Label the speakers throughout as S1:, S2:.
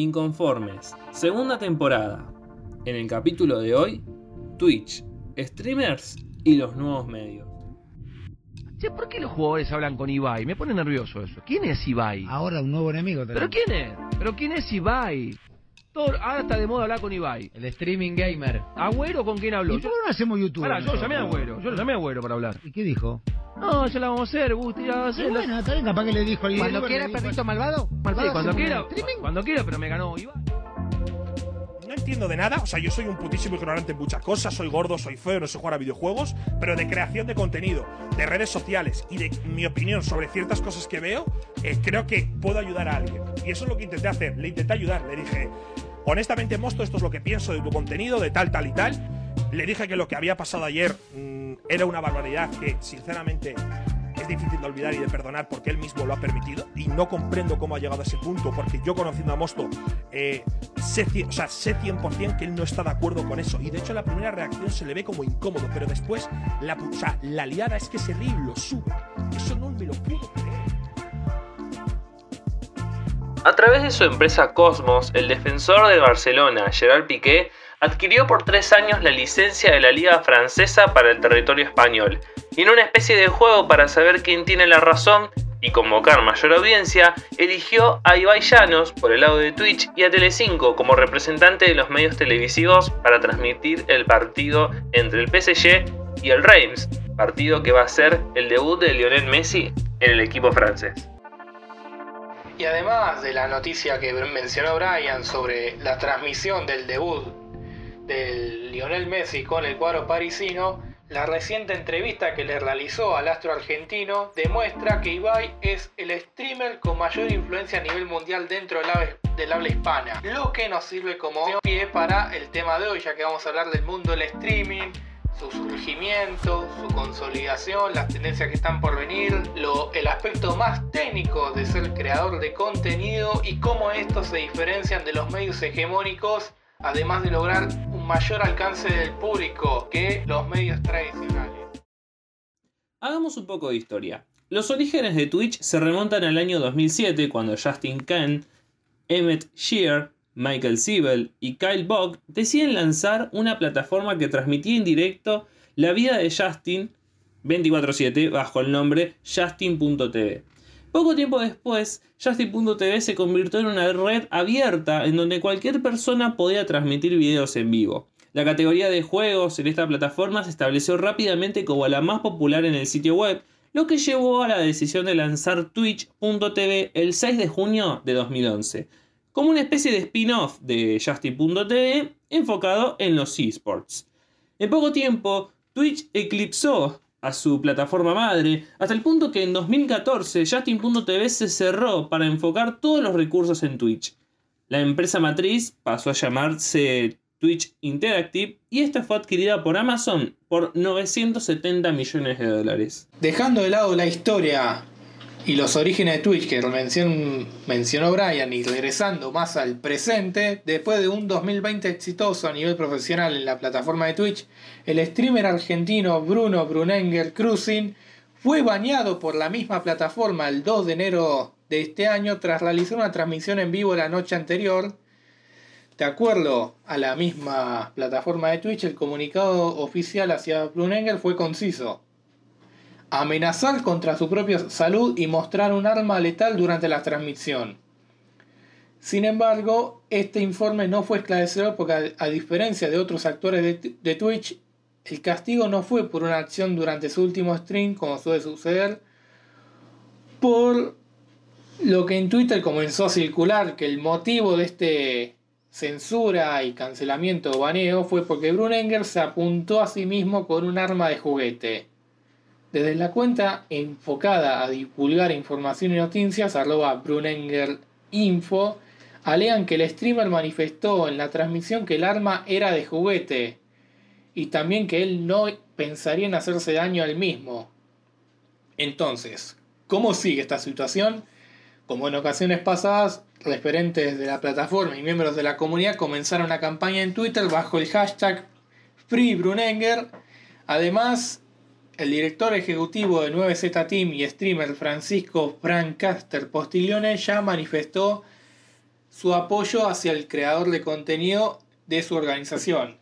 S1: Inconformes, segunda temporada. En el capítulo de hoy, Twitch, streamers y los nuevos medios.
S2: Che, ¿por qué los jugadores hablan con Ibai? Me pone nervioso eso. ¿Quién es Ibai?
S3: Ahora un nuevo enemigo
S2: ¿Pero quién es? ¿Pero quién es Ibai? Todo, ahora está de moda hablar con Ibai.
S3: El streaming gamer.
S2: ¿Agüero con quién habló?
S3: ¿Y por qué no hacemos YouTube?
S2: Pará, yo
S3: nosotros?
S2: llamé a Agüero. Yo lo llamé a Agüero para hablar.
S3: ¿Y qué dijo?
S2: No, ya la vamos a hacer, Gusti. ya va a
S3: Sí,
S2: hacer.
S3: bueno, está bien, capaz que le dijo al
S4: Cuando quiera, perrito malvado.
S2: Sí,
S4: malvado
S2: cuando
S4: hacemos
S2: quiera, cuando quiera, pero me ganó Ibai.
S5: No entiendo de nada, o sea, yo soy un putísimo ignorante en muchas cosas, soy gordo, soy feo, no sé jugar a videojuegos, pero de creación de contenido, de redes sociales y de mi opinión sobre ciertas cosas que veo, eh, creo que puedo ayudar a alguien. Y eso es lo que intenté hacer, le intenté ayudar, le dije, honestamente, Mosto, esto es lo que pienso de tu contenido, de tal, tal y tal. Le dije que lo que había pasado ayer mm, era una barbaridad que, sinceramente, es difícil de olvidar y de perdonar porque él mismo lo ha permitido. Y no comprendo cómo ha llegado a ese punto porque yo conociendo a Mosto eh, sé, o sea, sé 100% que él no está de acuerdo con eso. Y de hecho la primera reacción se le ve como incómodo pero después la, o la liada es que se ríe y lo sube. Eso no me lo puedo creer.
S1: A través de su empresa Cosmos, el defensor de Barcelona, Gerard Piqué, adquirió por tres años la licencia de la Liga Francesa para el territorio español, y en una especie de juego para saber quién tiene la razón y convocar mayor audiencia, eligió a Ibai Llanos por el lado de Twitch y a Telecinco como representante de los medios televisivos para transmitir el partido entre el PSG y el Reims, partido que va a ser el debut de Lionel Messi en el equipo francés.
S4: Y además de la noticia que mencionó Brian sobre la transmisión del debut del Lionel Messi con el cuadro parisino, la reciente entrevista que le realizó al astro argentino demuestra que Ibai es el streamer con mayor influencia a nivel mundial dentro del habla, hispana, lo que nos sirve como pie para el tema de hoy, ya que vamos a hablar del mundo del streaming, su surgimiento, su consolidación, las tendencias que están por venir, el aspecto más técnico de ser creador de contenido y cómo estos se diferencian de los medios hegemónicos, además de lograr un mayor alcance del público que los medios tradicionales.
S1: Hagamos un poco de historia. Los orígenes de Twitch se remontan al año 2007 cuando Justin Khan, Emmett Shear, Michael Siebel y Kyle Bogg deciden lanzar una plataforma que transmitía en directo la vida de Justin 24/7 bajo el nombre Justin.tv. Poco tiempo después, Justin.tv se convirtió en una red abierta en donde cualquier persona podía transmitir videos en vivo. La categoría de juegos en esta plataforma se estableció rápidamente como la más popular en el sitio web, lo que llevó a la decisión de lanzar Twitch.tv el 6 de junio de 2011, como una especie de spin-off de Justin.tv enfocado en los esports. En poco tiempo, Twitch eclipsó a su plataforma madre, hasta el punto que en 2014 Justin.tv se cerró para enfocar todos los recursos en Twitch. La empresa matriz pasó a llamarse Twitch Interactive y esta fue adquirida por Amazon por 970 millones de dólares.
S4: Dejando de lado la historia y los orígenes de Twitch que mencion- mencionó Brian y regresando más al presente, después de un 2020 exitoso a nivel profesional en la plataforma de Twitch, el streamer argentino Bruno Brunenger Cruising fue bañado por la misma plataforma el 2 de enero de este año tras realizar una transmisión en vivo la noche anterior. De acuerdo a la misma plataforma de Twitch, el comunicado oficial hacia Brunenger fue conciso amenazar contra su propia salud y mostrar un arma letal durante la transmisión. Sin embargo, este informe no fue esclarecedor porque a, diferencia de otros actores de, de Twitch, el castigo no fue por una acción durante su último stream, como suele suceder, por lo que en Twitter comenzó a circular que el motivo de este censura y cancelamiento o baneo fue porque Brunenger se apuntó a sí mismo con un arma de juguete. Desde la cuenta enfocada a divulgar información y noticias, arroba Brunenger Info, alegan que el streamer manifestó en la transmisión que el arma era de juguete y también que él no pensaría en hacerse daño al mismo. Entonces, ¿cómo sigue esta situación? Como en ocasiones pasadas, referentes de la plataforma y miembros de la comunidad comenzaron una campaña en Twitter bajo el hashtag FreeBrunenger. Además, el director ejecutivo de 9Z Team y streamer Francisco Francaster Postiglione ya manifestó su apoyo hacia el creador de contenido de su organización.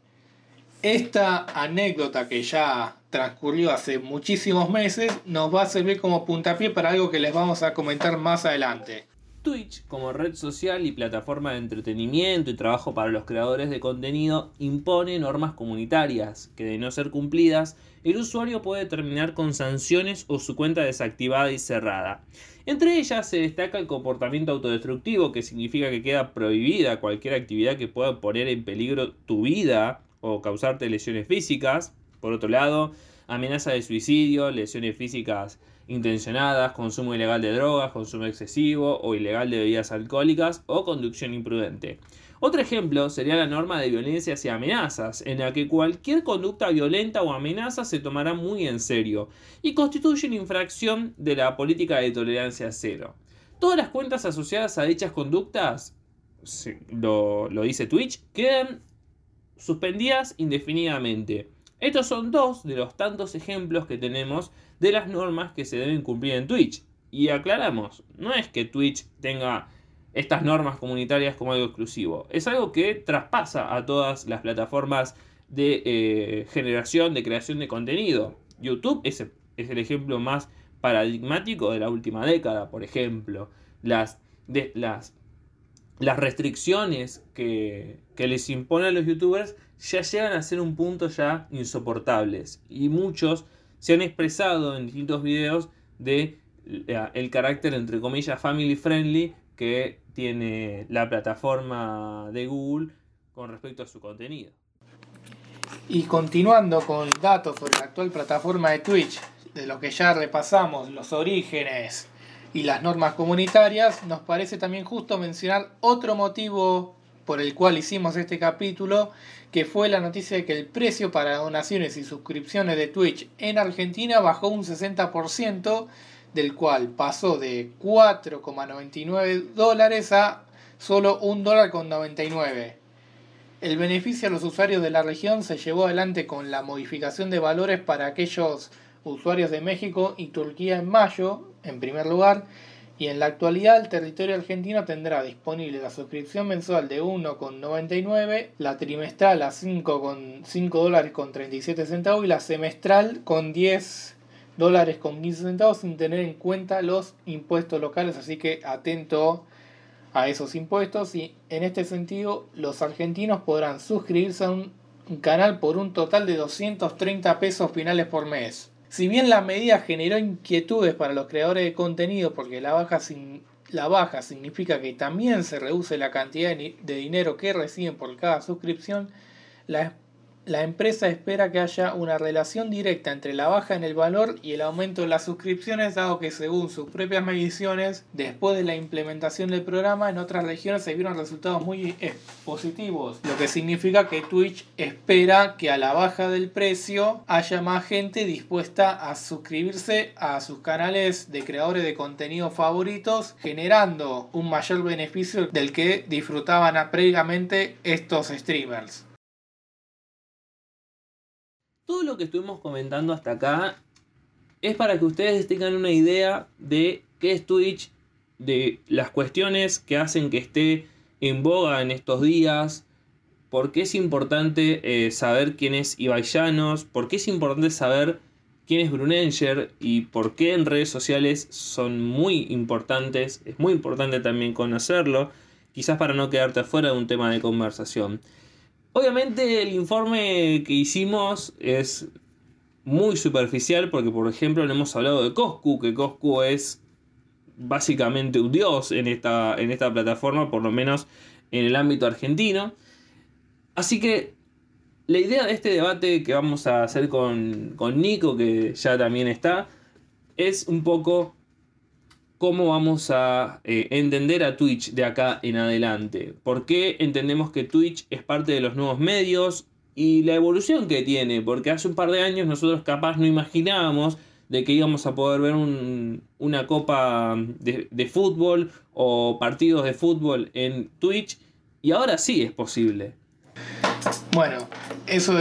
S4: Esta anécdota que ya transcurrió hace muchísimos meses nos va a servir como puntapié para algo que les vamos a comentar más adelante.
S1: Twitch, como red social y plataforma de entretenimiento y trabajo para los creadores de contenido, impone normas comunitarias que, de no ser cumplidas, el usuario puede terminar con sanciones o su cuenta desactivada y cerrada. Entre ellas se destaca el comportamiento autodestructivo, que significa que queda prohibida cualquier actividad que pueda poner en peligro tu vida o causarte lesiones físicas. Por otro lado, amenaza de suicidio, lesiones físicas intencionadas, consumo ilegal de drogas, consumo excesivo o ilegal de bebidas alcohólicas o conducción imprudente. Otro ejemplo sería la norma de violencias y amenazas, en la que cualquier conducta violenta o amenaza se tomará muy en serio y constituye una infracción de la política de tolerancia cero. Todas las cuentas asociadas a dichas conductas, lo, lo dice Twitch, quedan suspendidas indefinidamente. Estos son dos de los tantos ejemplos que tenemos de las normas que se deben cumplir en Twitch. Y aclaramos, no es que Twitch tenga estas normas comunitarias como algo exclusivo, es algo que traspasa a todas las plataformas de eh, generación, de creación de contenido. YouTube es, es, el ejemplo más paradigmático de la última década, por ejemplo. Las, las, las restricciones que, que les imponen los youtubers ya llegan a ser un punto ya insoportables. Y muchos se han expresado en distintos videos de eh, el carácter entre comillas family friendly que tiene la plataforma de Google con respecto a su contenido.
S4: Y continuando con datos sobre la actual plataforma de Twitch, de lo que ya repasamos, los orígenes y las normas comunitarias, nos parece también justo mencionar otro motivo por el cual hicimos este capítulo, que fue la noticia de que el precio para donaciones y suscripciones de Twitch en Argentina bajó un 60%, del cual pasó de 4,99 dólares a solo 1 dólar con 99. El beneficio a los usuarios de la región se llevó adelante con la modificación de valores para aquellos usuarios de México y Turquía en mayo, en primer lugar, y en la actualidad el territorio argentino tendrá disponible la suscripción mensual de 1,99, la trimestral a 5,5 dólares con 37 centavos y la semestral con 10 dólares con 15 centavos sin tener en cuenta los impuestos locales, así que atento a esos impuestos y en este sentido los argentinos podrán suscribirse a un canal por un total de 230 pesos finales por mes. Si bien la medida generó inquietudes para los creadores de contenido porque la baja, la baja significa que también se reduce la cantidad de dinero que reciben por cada suscripción, la la empresa espera que haya una relación directa entre la baja en el valor y el aumento de las suscripciones, dado que según sus propias mediciones, después de la implementación del programa, en otras regiones se vieron resultados muy positivos, lo que significa que Twitch espera que a la baja del precio haya más gente dispuesta a suscribirse a sus canales de creadores de contenido favoritos, generando un mayor beneficio del que disfrutaban previamente estos streamers.
S1: Todo lo que estuvimos comentando hasta acá es para que ustedes tengan una idea de qué es Twitch, de las cuestiones que hacen que esté en boga en estos días, por qué es importante eh, saber quién es Ibai Llanos, por qué es importante saber quién es Brunenger y por qué en redes sociales son muy importantes, es muy importante también conocerlo, quizás para no quedarte afuera de un tema de conversación. Obviamente el informe que hicimos es muy superficial porque por ejemplo no hemos hablado de Coscu, que Coscu es básicamente un dios en esta, en esta plataforma, por lo menos en el ámbito argentino. Así que la idea de este debate que vamos a hacer con, con Nico, que ya también está, es un poco cómo vamos a eh, entender a Twitch de acá en adelante. ¿Por qué entendemos que Twitch es parte de los nuevos medios y la evolución que tiene? Porque hace un par de años nosotros capaz no imaginábamos de que íbamos a poder ver una copa de, de fútbol o partidos de fútbol en Twitch y ahora sí es posible.
S4: Bueno, eso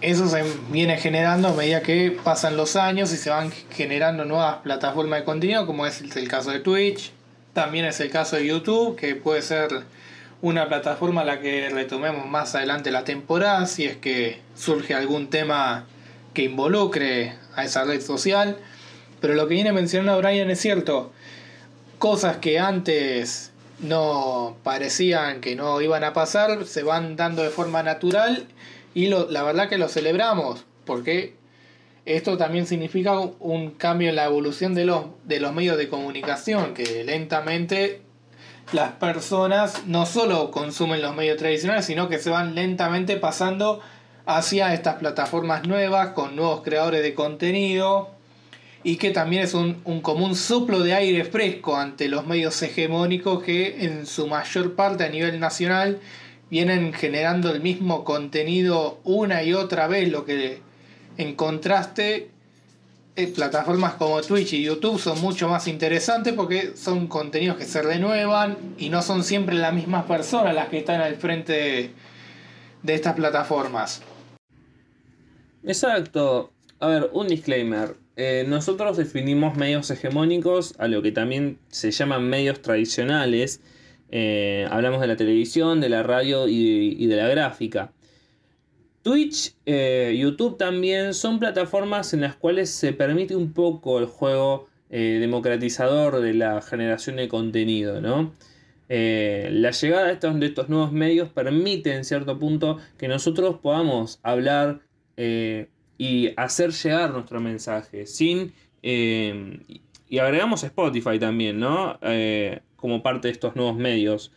S4: eso se viene generando a medida que pasan los años y se van generando nuevas plataformas de contenido, como es el caso de Twitch, También es el caso de YouTube, que puede ser una plataforma a la que retomemos más adelante la temporada, si es que surge algún tema que involucre a esa red social. Pero lo que viene mencionando Brian es cierto, cosas que antes no parecían que no iban a pasar, se van dando de forma natural y lo, la verdad que lo celebramos, porque esto también significa un cambio en la evolución de los, de los medios de comunicación, que lentamente las personas no solo consumen los medios tradicionales, sino que se van lentamente pasando hacia estas plataformas nuevas, con nuevos creadores de contenido, y que también es un, un común soplo de aire fresco ante los medios hegemónicos que en su mayor parte a nivel nacional vienen generando el mismo contenido una y otra vez, lo que en contraste eh, plataformas como Twitch y YouTube son mucho más interesantes porque son contenidos que se renuevan y no son siempre las mismas personas las que están al frente de, estas plataformas.
S1: Exacto. A ver, un disclaimer. Eh, nosotros definimos medios hegemónicos a lo que también se llaman medios tradicionales. Eh, hablamos de la televisión, de la radio y, de la gráfica. Twitch, eh, YouTube también son plataformas en las cuales se permite un poco el juego eh, democratizador de la generación de contenido, ¿no? La llegada de estos, de estos nuevos medios permite en cierto punto que nosotros podamos hablar y hacer llegar nuestro mensaje sin... y agregamos Spotify también, ¿no? Como parte de estos nuevos medios.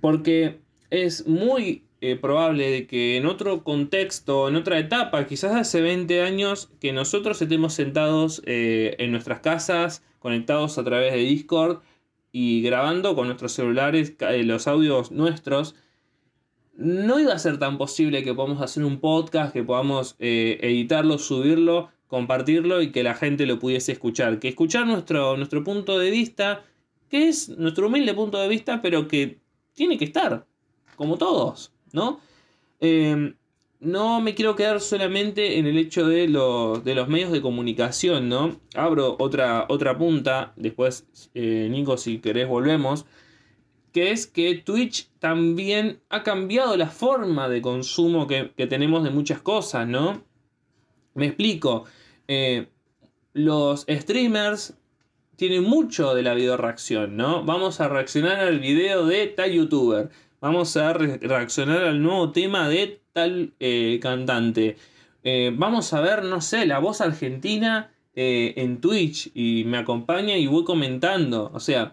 S1: Porque es muy eh, probable de que en otro contexto, en otra etapa, quizás hace 20 años, que nosotros estemos sentados eh, en nuestras casas, conectados a través de Discord y grabando con nuestros celulares eh, los audios nuestros, no iba a ser tan posible que podamos hacer un podcast, que podamos editarlo, subirlo, compartirlo y que la gente lo pudiese escuchar. Que escuchar nuestro, nuestro punto de vista, que es nuestro humilde punto de vista, pero que tiene que estar, como todos. ¿no? Em, no me quiero quedar solamente en el hecho de, de, los medios de comunicación, ¿no? Abro otra, otra punta, después, eh, Nico, si querés, volvemos. Que es que Twitch también ha cambiado la forma de consumo que, tenemos de muchas cosas, ¿no? Me explico. Eh, los streamers tienen mucho de la video reacción, ¿no? Vamos a reaccionar al video de tal youtuber Vamos a reaccionar al nuevo tema de tal eh, cantante. Eh, vamos a ver, no sé, la voz argentina eh, en Twitch y me acompaña y voy comentando. O sea,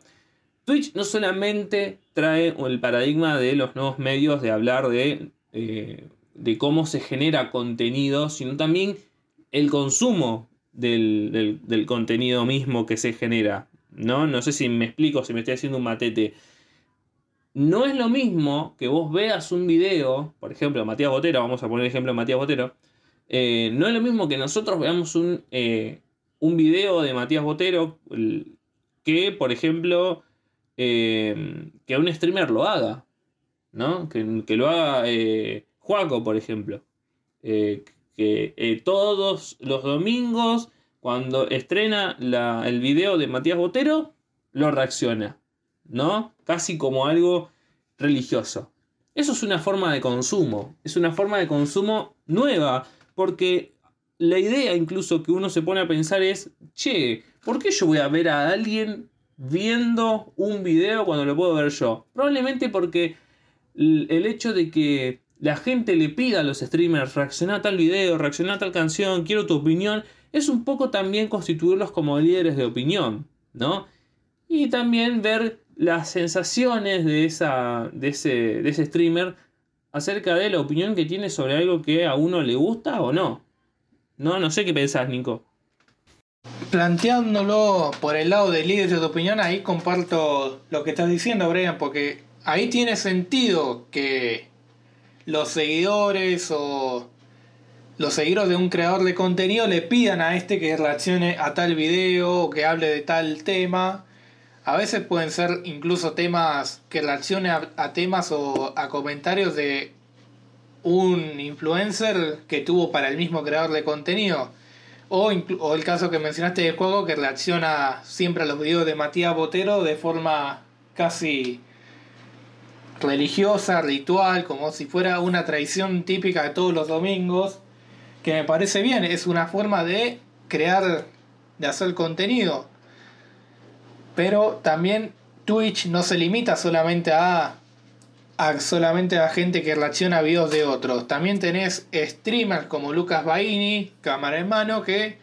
S1: Twitch no solamente trae el paradigma de los nuevos medios de hablar de, de cómo se genera contenido, sino también el consumo del, del, contenido mismo que se genera. ¿no? no sé si me explico, si me estoy haciendo un matete. No es lo mismo que vos veas un video, por ejemplo, Matías Botero, vamos a poner el ejemplo de Matías Botero. Eh, no es lo mismo que nosotros veamos un, eh, un video de Matías Botero que, por ejemplo, eh, que un streamer lo haga. ¿no? Que, que lo haga Juaco, por ejemplo. Que todos los domingos, cuando estrena el video de Matías Botero, lo reacciona. ¿no? Casi como algo religioso. Eso es una forma de consumo, es una forma de consumo nueva, porque la idea incluso que uno se pone a pensar es, che, ¿por qué yo voy a ver a alguien viendo un video cuando lo puedo ver yo? Probablemente porque el hecho de que la gente le pida a los streamers reacciona a tal video, reacciona a tal canción, quiero tu opinión, es un poco también constituirlos como líderes de opinión, ¿no? Y también ver las sensaciones de, esa, de, ese, de ese streamer acerca de la opinión que tiene sobre algo que a uno le gusta o no. No, no sé qué pensás, Nico.
S4: Planteándolo por el lado del líder de opinión, ahí comparto lo que estás diciendo, Brian, porque ahí tiene sentido que los seguidores o los seguidores de un creador de contenido le pidan a este que reaccione a tal video o que hable de tal tema a veces pueden ser incluso temas que reaccionen a, temas o a comentarios de un influencer que tuvo para el mismo creador de contenido. O, o el caso que mencionaste de juego que reacciona siempre a los videos de Matías Botero de forma casi religiosa, ritual, como si fuera una tradición típica de todos los domingos, que me parece bien, es una forma de crear, de hacer contenido. Pero también Twitch no se limita solamente a, a solamente a gente que reacciona a videos de otros. También tenés streamers como Lucas Baini, cámara en mano, que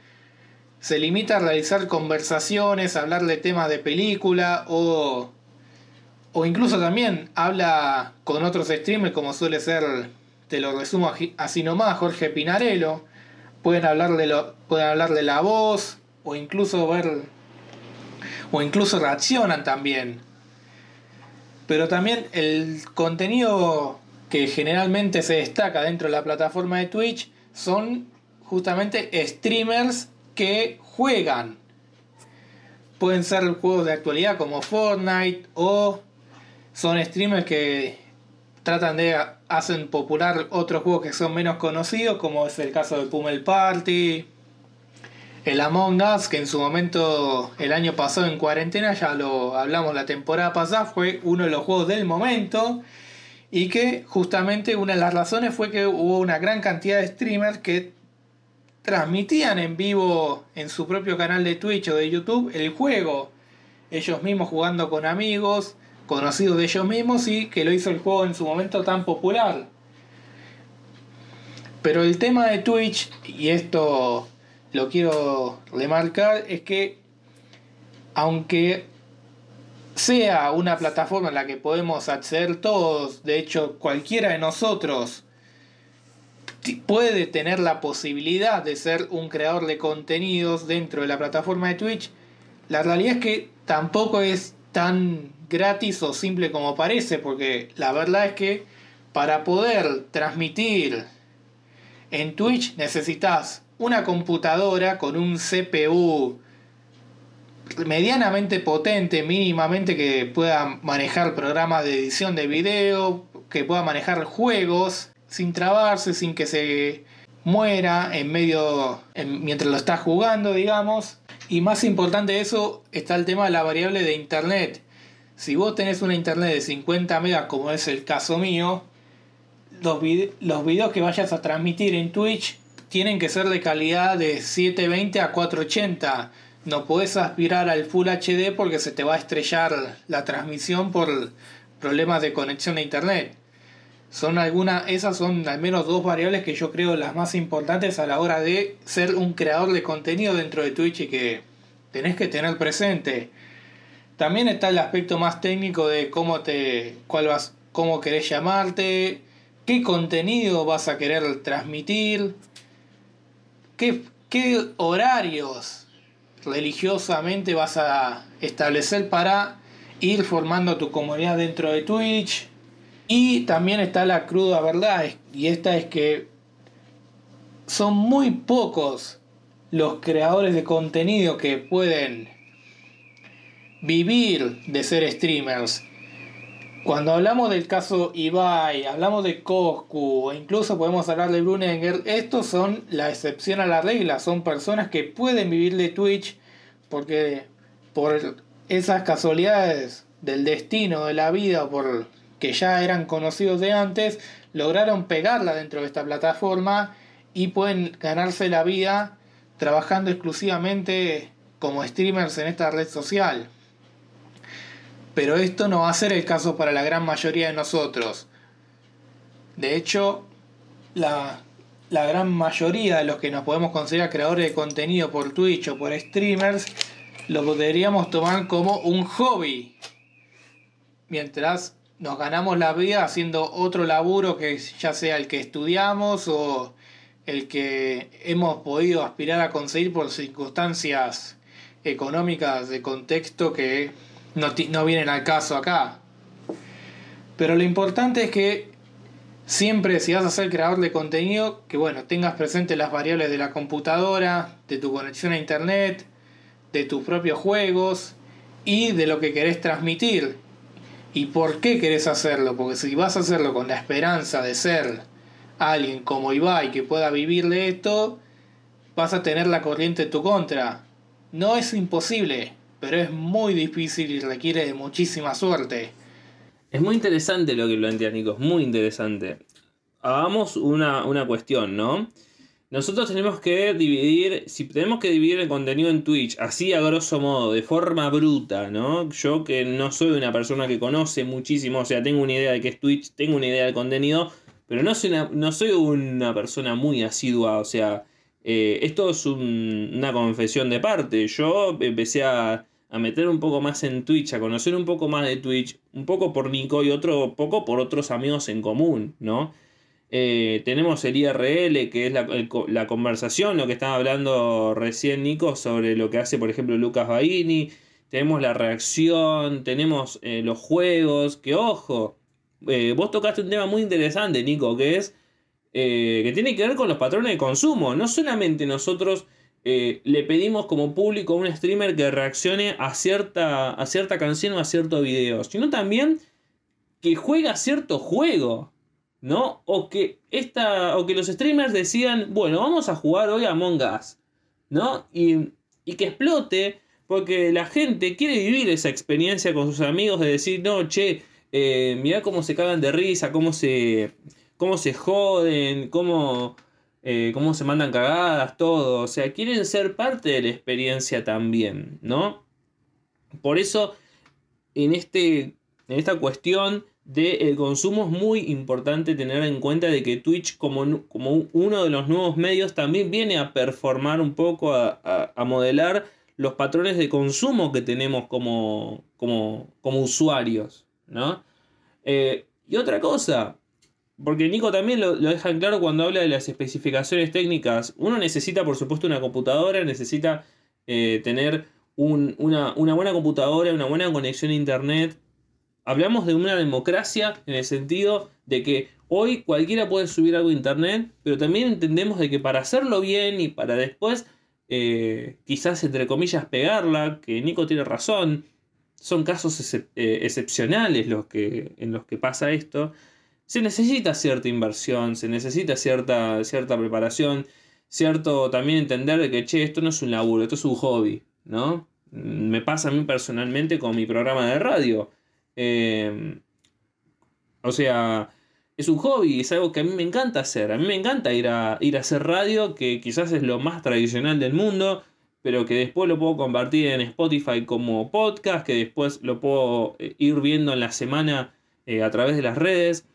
S4: se limita a realizar conversaciones, a hablar de temas de película o o incluso también habla con otros streamers como suele ser, te lo resumo así nomás, Jorge Pinarello. Pueden hablar de, lo, pueden hablar la voz o incluso ver o incluso reaccionan también. Pero también el contenido que generalmente se destaca dentro de la plataforma de Twitch son justamente streamers que juegan. Pueden ser juegos de actualidad como Fortnite o son streamers que tratan de hacen popular otros juegos que son menos conocidos, como es el caso de Pummel Party, el Among Us, que en su momento el año pasado en cuarentena, ya lo hablamos la temporada pasada, fue uno de los juegos del momento. Y que justamente una de las razones fue que hubo una gran cantidad de streamers que transmitían en vivo en su propio canal de Twitch o de YouTube el juego. Ellos mismos jugando con amigos, conocidos de ellos mismos y que lo hizo el juego en su momento tan popular. Pero el tema de Twitch, y esto lo quiero remarcar, es que aunque sea una plataforma en la que podemos acceder todos, de hecho cualquiera de nosotros puede tener la posibilidad de ser un creador de contenidos dentro de la plataforma de Twitch, la realidad es que tampoco es tan gratis o simple como parece, porque la verdad es que para poder transmitir en Twitch necesitas una computadora con un CPU medianamente potente, mínimamente que pueda manejar programas de edición de video, que pueda manejar juegos sin trabarse, sin que se muera en medio en- mientras lo estás jugando, digamos. Y más importante de eso está el tema de la variable de internet. Si vos tenés una internet de 50 megas, como es el caso mío, los, vide- los videos que vayas a transmitir en Twitch tienen que ser de calidad de 720 a 480. No podés aspirar al Full HD porque se te va a estrellar la transmisión por problemas de conexión a internet. Son algunas, esas son al menos dos variables que yo creo las más importantes a la hora de ser un creador de contenido dentro de Twitch y que tenés que tener presente. También está el aspecto más técnico de cómo te, cuál vas, cómo querés llamarte, qué contenido vas a querer transmitir, qué, qué horarios religiosamente vas a establecer para ir formando tu comunidad dentro de Twitch. Y también está la cruda verdad, y esta es que son muy pocos los creadores de contenido que pueden vivir de ser streamers. Cuando hablamos del caso Ibai, hablamos de Coscu, o incluso podemos hablar de Brunenger, estos son la excepción a la regla, son personas que pueden vivir de Twitch porque por esas casualidades del destino, de la vida, por que ya eran conocidos de antes, lograron pegarla dentro de esta plataforma y pueden ganarse la vida trabajando exclusivamente como streamers en esta red social. Pero esto no va a ser el caso para la gran mayoría de nosotros. De hecho, la, la gran mayoría de los que nos podemos considerar creadores de contenido por Twitch o por streamers, lo deberíamos tomar como un hobby. Mientras nos ganamos la vida haciendo otro laburo que ya sea el que estudiamos o el que hemos podido aspirar a conseguir por circunstancias económicas de contexto que no, vienen al caso acá. Pero lo importante es que siempre si vas a ser creador de contenido, que bueno, tengas presente las variables de la computadora, de tu conexión a internet, de tus propios juegos y de lo que querés transmitir. ¿Y por qué querés hacerlo? Porque si vas a hacerlo con la esperanza de ser alguien como Ibai que pueda vivir de esto, vas a tener la corriente en tu contra. No es imposible, pero es muy difícil y requiere de muchísima suerte.
S1: Es muy interesante lo que plantea Nico, es muy interesante. Hagamos una, una cuestión, ¿no? Nosotros tenemos que dividir, si tenemos que dividir el contenido en Twitch, así a grosso modo, de forma bruta, ¿no? Yo que no soy una persona que conoce muchísimo, o sea, tengo una idea de qué es Twitch, tengo una idea del contenido, pero no soy una, no soy una persona muy asidua, o sea, eh, esto es un- una confesión de parte. Yo empecé a, a meter un poco más en Twitch, a conocer un poco más de Twitch, un poco por Nico y otro poco por otros amigos en común, ¿no? Eh, tenemos el IRL, que es la, conversación, lo que estaba hablando recién Nico sobre lo que hace, por ejemplo, Lucas Baini. Tenemos la reacción, tenemos eh, los juegos, que ojo, eh, vos tocaste un tema muy interesante, Nico, que es que tiene que ver con los patrones de consumo. No solamente nosotros eh, le pedimos como público a un streamer que reaccione a cierta, a cierta canción o a cierto video, sino también que juega cierto juego. ¿No? O que, esta, o que los streamers decidan, bueno, vamos a jugar hoy a Among Us. ¿No? Y, y que explote, porque la gente quiere vivir esa experiencia con sus amigos de decir, no, che, eh, mirá cómo se cagan de risa, cómo se, cómo se joden, cómo, eh, cómo se mandan cagadas, todo. O sea, quieren ser parte de la experiencia también, ¿no? Por eso, en, este, en esta cuestión del consumo es muy importante tener en cuenta de que Twitch como, como un- uno de los nuevos medios también viene a performar un poco, a, a- a modelar los patrones de consumo que tenemos como, como, como usuarios, ¿no? Eh, y otra cosa, porque Nico también lo, lo deja en claro cuando habla de las especificaciones técnicas. Uno necesita, por supuesto, una computadora, necesita eh, tener un- una, una buena computadora, una buena conexión a internet. Hablamos de una democracia en el sentido de que hoy cualquiera puede subir algo a internet, pero también entendemos de que para hacerlo bien y para después, eh, quizás entre comillas, pegarla, que Nico tiene razón, son casos eh, excepcionales los que, en los que pasa esto se necesita cierta inversión, se necesita cierta, cierta preparación, cierto también entender de que, che, esto no es un laburo, esto es un hobby, ¿no? Mm, Me pasa a mí personalmente con mi programa de radio. Eh, o sea, es un hobby, es algo que a mí me encanta hacer. A mí me encanta ir a, ir a hacer radio, que quizás es lo más tradicional del mundo, pero que después lo puedo compartir en Spotify como podcast, que después lo puedo eh, ir viendo en la semana eh, a través de las redes.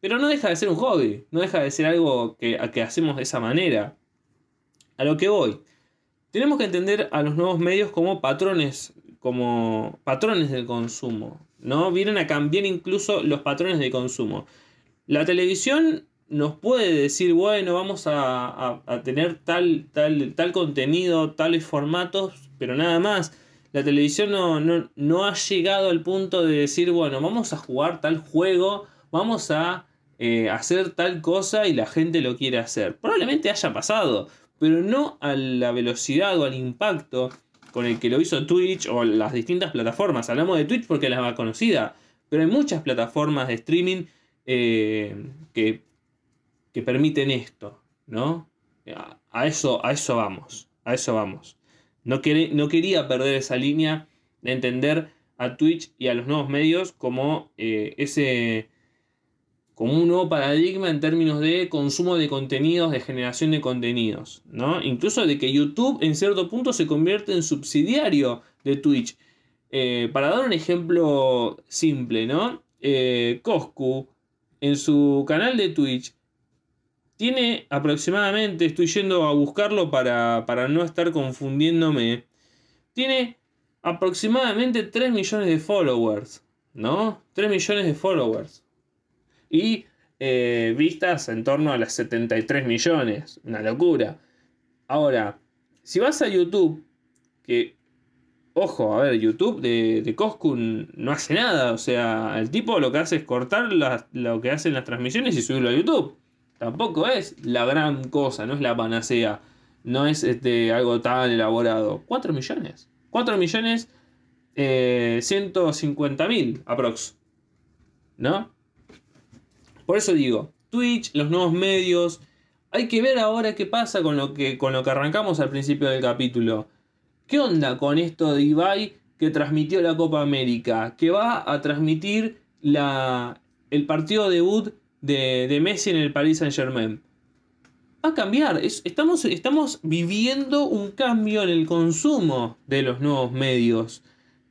S1: Pero no deja de ser un hobby, no deja de ser algo que, a que hacemos de esa manera. A lo que voy. Tenemos que entender a los nuevos medios como patrones, como patrones del consumo. ¿no? Vienen a cambiar incluso los patrones de consumo. La televisión nos puede decir, bueno, vamos a, a- tener tal, tal, tal contenido, tales formatos, pero nada más. La televisión no, no, no ha llegado al punto de decir, bueno, vamos a jugar tal juego, vamos a eh, hacer tal cosa y la gente lo quiere hacer. Probablemente haya pasado, pero no a la velocidad o al impacto con el que lo hizo Twitch o las distintas plataformas. Hablamos de Twitch porque es la más conocida, pero hay muchas plataformas de streaming eh, que, que permiten esto, ¿no? A, eso, a eso vamos, a eso vamos. No, no quería perder esa línea de entender a Twitch y a los nuevos medios como eh, ese como un nuevo paradigma en términos de consumo de contenidos, de generación de contenidos, ¿no? Incluso de que YouTube en cierto punto se convierte en subsidiario de Twitch. Eh, para dar un ejemplo simple, ¿no? Eh, Coscu, en su canal de Twitch, tiene aproximadamente, estoy yendo a buscarlo para, para no estar confundiéndome, tiene aproximadamente 3 millones de followers, ¿no? 3 millones de followers. Y eh, vistas en torno a las 73 millones, una locura. Ahora, si vas a YouTube, que, ojo, a ver, YouTube de, de no hace nada, o sea, el tipo lo que hace es cortar lo que hacen las transmisiones y subirlo a YouTube. Tampoco es la gran cosa, no es la panacea, no es este, algo tan elaborado. 4 millones. 4 millones eh, 150 mil aprox. ¿No? Por eso digo, Twitch, los nuevos medios, hay que ver ahora qué pasa con lo que, con lo que arrancamos al principio del capítulo. ¿Qué onda con esto de Ibai que transmitió la Copa América? Que va a transmitir la, el partido debut de, de Messi en el Paris Saint Germain. Va a cambiar. estamos, estamos viviendo un cambio en el consumo de los nuevos medios.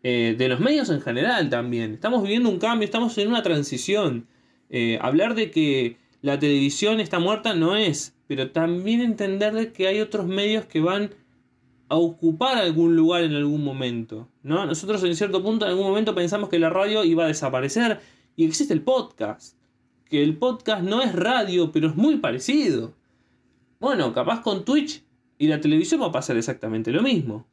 S1: Eh, de los medios en general también. Estamos viviendo un cambio, estamos en una transición. Eh, hablar de que la televisión está muerta no es, pero también entender que hay otros medios que van a ocupar algún lugar en algún momento. ¿no? Nosotros en cierto punto, en algún momento pensamos que la radio iba a desaparecer y existe el podcast. Que el podcast no es radio, pero es muy parecido. Bueno, capaz con Twitch y la televisión va a pasar exactamente lo mismo.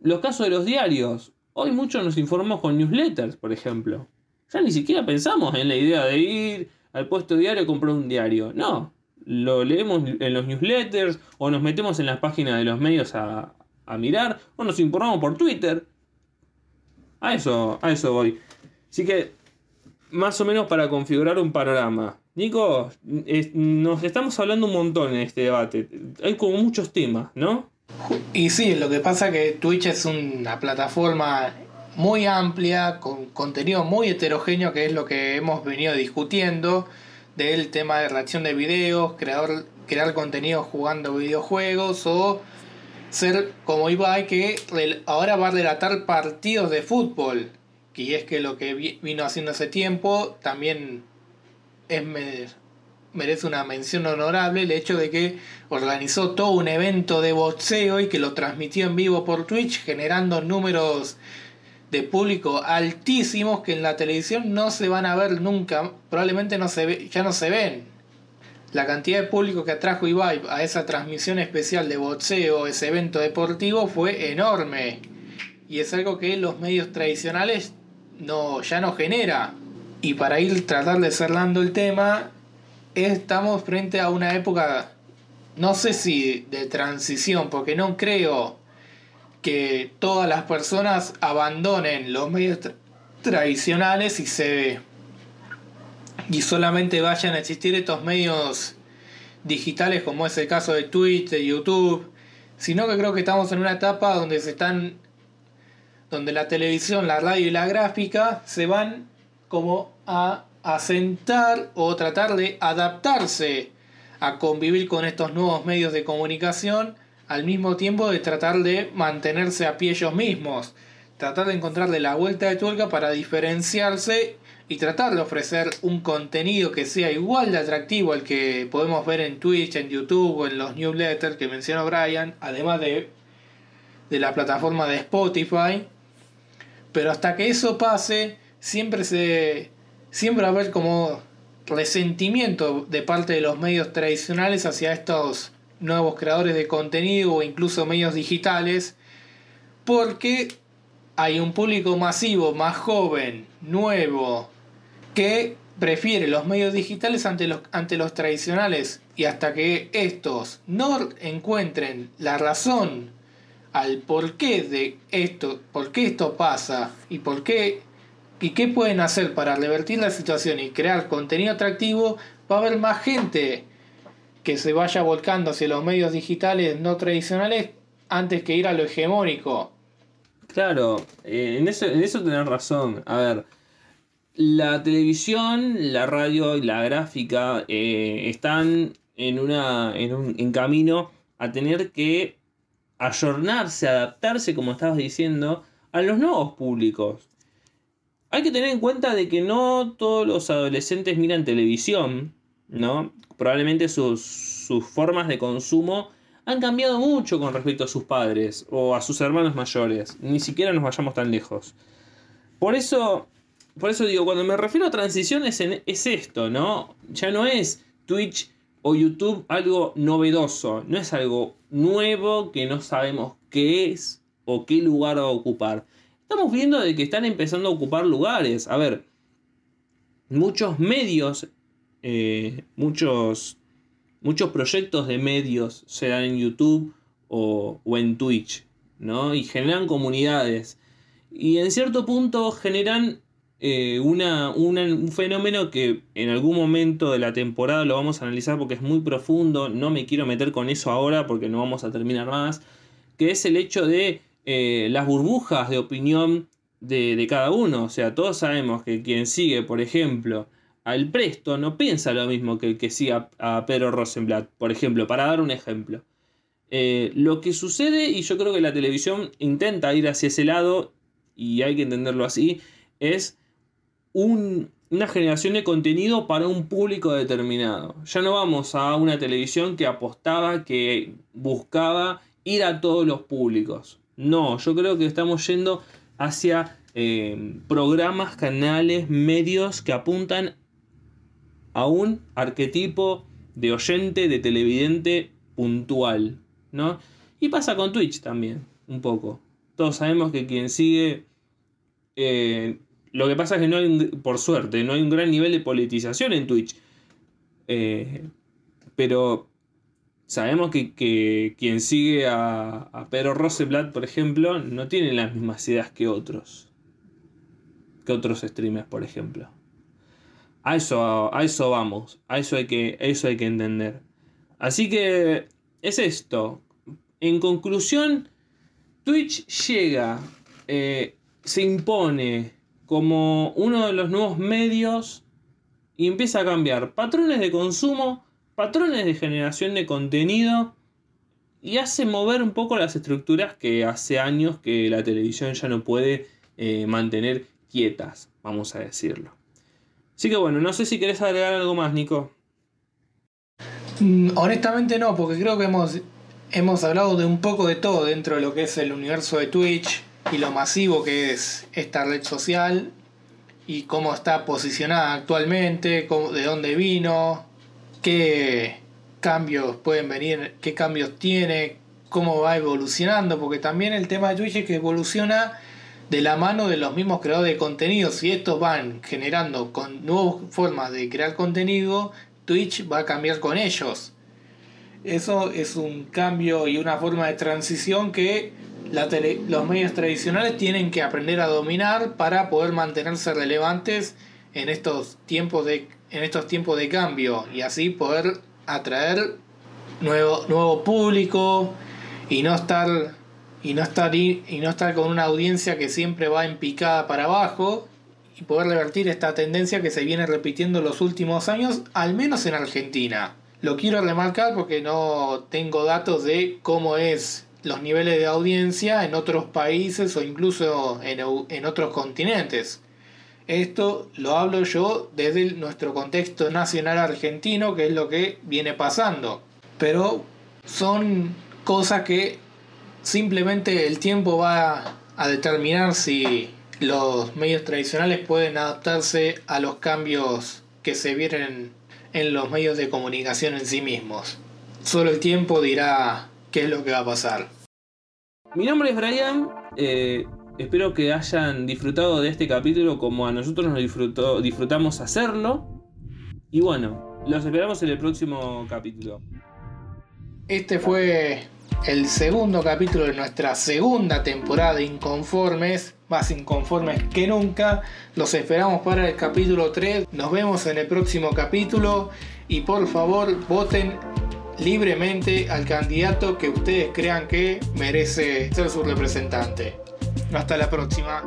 S1: Los casos de los diarios. Hoy muchos nos informamos con newsletters, por ejemplo. Ya ni siquiera pensamos en la idea de ir al puesto diario a comprar un diario. No, lo leemos en los newsletters o nos metemos en las páginas de los medios a, a mirar o nos informamos por Twitter. A eso, a eso voy. Así que, más o menos para configurar un panorama. Nico, nos estamos hablando un montón en este debate. Hay como muchos temas, ¿no?
S4: Y sí, lo que pasa es que Twitch es una plataforma muy amplia, con contenido muy heterogéneo, que es lo que hemos venido discutiendo, del tema de reacción de videos, crear, contenido jugando videojuegos o ser como Ibai que ahora va a relatar partidos de fútbol. Y es que lo que vino haciendo hace tiempo también es, merece una mención honorable el hecho de que organizó todo un evento de boxeo y que lo transmitió en vivo por Twitch, generando números de público altísimos que en la televisión no se van a ver nunca, probablemente no se ve, ya no se ven. La cantidad de público que atrajo Ibai a esa transmisión especial de boxeo, ese evento deportivo, fue enorme. Y es algo que los medios tradicionales no, ya no genera. Y para ir tratar de cerrando el tema, estamos frente a una época, no sé si de transición, porque no creo que todas las personas abandonen los medios tradicionales y se y solamente vayan a existir estos medios digitales como es el caso de Twitch, de YouTube, sino que creo que estamos en una etapa donde se están donde la televisión, la radio y la gráfica se van como a asentar o tratar de adaptarse a convivir con estos nuevos medios de comunicación al mismo tiempo de tratar de mantenerse a pie ellos mismos, tratar de encontrarle la vuelta de tuerca para diferenciarse y tratar de ofrecer un contenido que sea igual de atractivo al que podemos ver en Twitch, en YouTube o en los newsletters que mencionó Brian, además de, de la plataforma de Spotify. Pero hasta que eso pase, siempre se siempre va a haber como resentimiento de parte de los medios tradicionales hacia estos nuevos creadores de contenido o incluso medios digitales porque hay un público masivo, más joven, nuevo, que prefiere los medios digitales ante los, ante los tradicionales. Y hasta que estos no encuentren la razón al porqué de esto, por qué esto pasa y por qué y qué pueden hacer para revertir la situación y crear contenido atractivo, va a haber más gente que se vaya volcando hacia los medios digitales no tradicionales antes que ir a lo hegemónico.
S1: Claro, eh, en, eso, en eso tenés razón. A ver, la televisión, la radio y la gráfica eh, están en, una, en un en camino a tener que ayornarse, adaptarse, como estabas diciendo, a los nuevos públicos. Hay que tener en cuenta de que no todos los adolescentes miran televisión, ¿no? Probablemente sus, sus formas de consumo han cambiado mucho con respecto a sus padres o a sus hermanos mayores. Ni siquiera nos vayamos tan lejos. Por eso, por eso digo, cuando me refiero a transiciones es esto, ¿no? Ya no es Twitch o YouTube algo novedoso, no es algo nuevo que no sabemos qué es o qué lugar va a ocupar. Estamos viendo de que están empezando a ocupar lugares. A ver, muchos medios, eh, muchos, muchos proyectos de medios se dan en YouTube o, o en Twitch, ¿no? Y generan comunidades. Y en cierto punto generan eh, una, un fenómeno que en algún momento de la temporada lo vamos a analizar porque es muy profundo, no me quiero meter con eso ahora porque no vamos a terminar más, que es el hecho de eh, las burbujas de opinión de, de cada uno. O sea, todos sabemos que quien sigue, por ejemplo, al Presto no piensa lo mismo que el que sigue a, Pedro Rosenblatt, por ejemplo, para dar un ejemplo. Eh, lo que sucede, y yo creo que la televisión intenta ir hacia ese lado, y hay que entenderlo así, es un- una generación de contenido para un público determinado. Ya no vamos a una televisión que apostaba, que buscaba ir a todos los públicos. No, yo creo que estamos yendo hacia eh, programas, canales, medios que apuntan a un arquetipo de oyente, de televidente puntual, ¿no? Y pasa con Twitch también, un poco. Todos sabemos que quien sigue... eh, lo que pasa es que no hay, un- por suerte, no hay un gran nivel de politización en Twitch. Eh, pero sabemos que, que quien sigue a, a Pedro Rosenblatt, por ejemplo, no tiene las mismas ideas que otros. Que otros streamers, por ejemplo. A eso, a eso vamos. A eso hay que, eso hay que entender. Así que es esto. En conclusión, Twitch llega, eh, se impone como uno de los nuevos medios y empieza a cambiar patrones de consumo, patrones de generación de contenido y hace mover un poco las estructuras que hace años que la televisión ya no puede eh, mantener quietas, vamos a decirlo. Así que bueno, no sé si querés agregar algo más, Nico.
S4: Mm, Honestamente no, porque creo que hemos, hemos hablado de un poco de todo dentro de lo que es el universo de Twitch y lo masivo que es esta red social y cómo está posicionada actualmente, cómo- de dónde vino, qué cambios pueden venir, qué cambios tiene, cómo va evolucionando, porque también el tema de Twitch es que evoluciona de la mano de los mismos creadores de contenido. Si estos van generando con nuevas formas de crear contenido, Twitch va a cambiar con ellos. Eso es un cambio y una forma de transición que la tele- los medios tradicionales tienen que aprender a dominar para poder mantenerse relevantes en estos tiempos de, en estos tiempos de cambio y así poder atraer nuevo, nuevo público y no estar y no estar y no estar con una audiencia que siempre va en picada para abajo y poder revertir esta tendencia que se viene repitiendo los últimos años, al menos en Argentina. Lo quiero remarcar porque no tengo datos de cómo es los niveles de audiencia en otros países o incluso en, en otros continentes. Esto lo hablo yo desde nuestro contexto nacional argentino, que es lo que viene pasando. Pero son cosas que simplemente el tiempo va a determinar si los medios tradicionales pueden adaptarse a los cambios que se vienen en los medios de comunicación en sí mismos. Solo el tiempo dirá qué es lo que va a pasar.
S1: Mi nombre es Brian. eh, espero que hayan disfrutado de este capítulo como a nosotros nos disfrutó, disfrutamos hacerlo. Y bueno, los esperamos en el próximo capítulo.
S4: Este fue el segundo capítulo de nuestra segunda temporada de Inconformes, más inconformes que nunca. Los esperamos para el capítulo 3. Nos vemos en el próximo capítulo y por favor voten libremente al candidato que ustedes crean que merece ser su representante. Hasta la próxima.